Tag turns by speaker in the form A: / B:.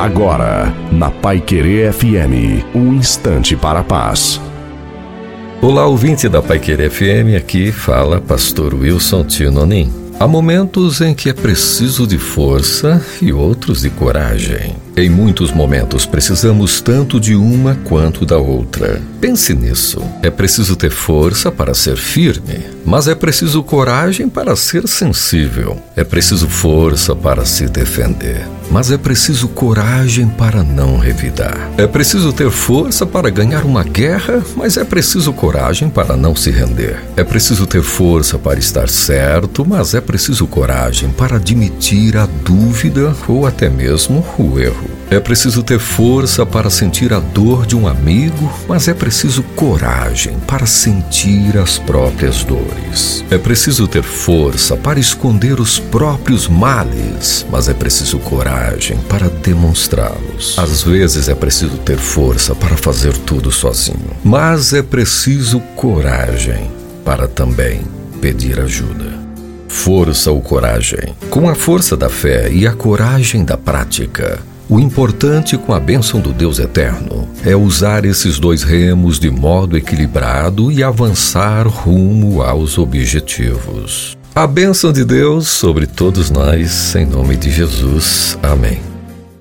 A: Agora, na Pai Querer FM, um instante para a paz.
B: Olá, ouvinte da Pai Querer FM, aqui fala Pastor Wilson Tinonim. Há momentos em que é preciso de força e outros de coragem. Em muitos momentos precisamos tanto de uma quanto da outra. Pense nisso. É preciso ter força para ser firme, mas é preciso coragem para ser sensível. É preciso força para se defender, mas é preciso coragem para não revidar. É preciso ter força para ganhar uma guerra, mas é preciso coragem para não se render. É preciso ter força para estar certo, mas é preciso coragem para admitir a dúvida ou até mesmo o erro. É preciso ter força para sentir a dor de um amigo, mas é preciso coragem para sentir as próprias dores. É preciso ter força para esconder os próprios males, mas é preciso coragem para demonstrá-los. Às vezes é preciso ter força para fazer tudo sozinho, mas é preciso coragem para também pedir ajuda. Força ou coragem? Com a força da fé e a coragem da prática, o importante com a bênção do Deus eterno é usar esses dois remos de modo equilibrado e avançar rumo aos objetivos. A bênção de Deus sobre todos nós, em nome de Jesus. Amém.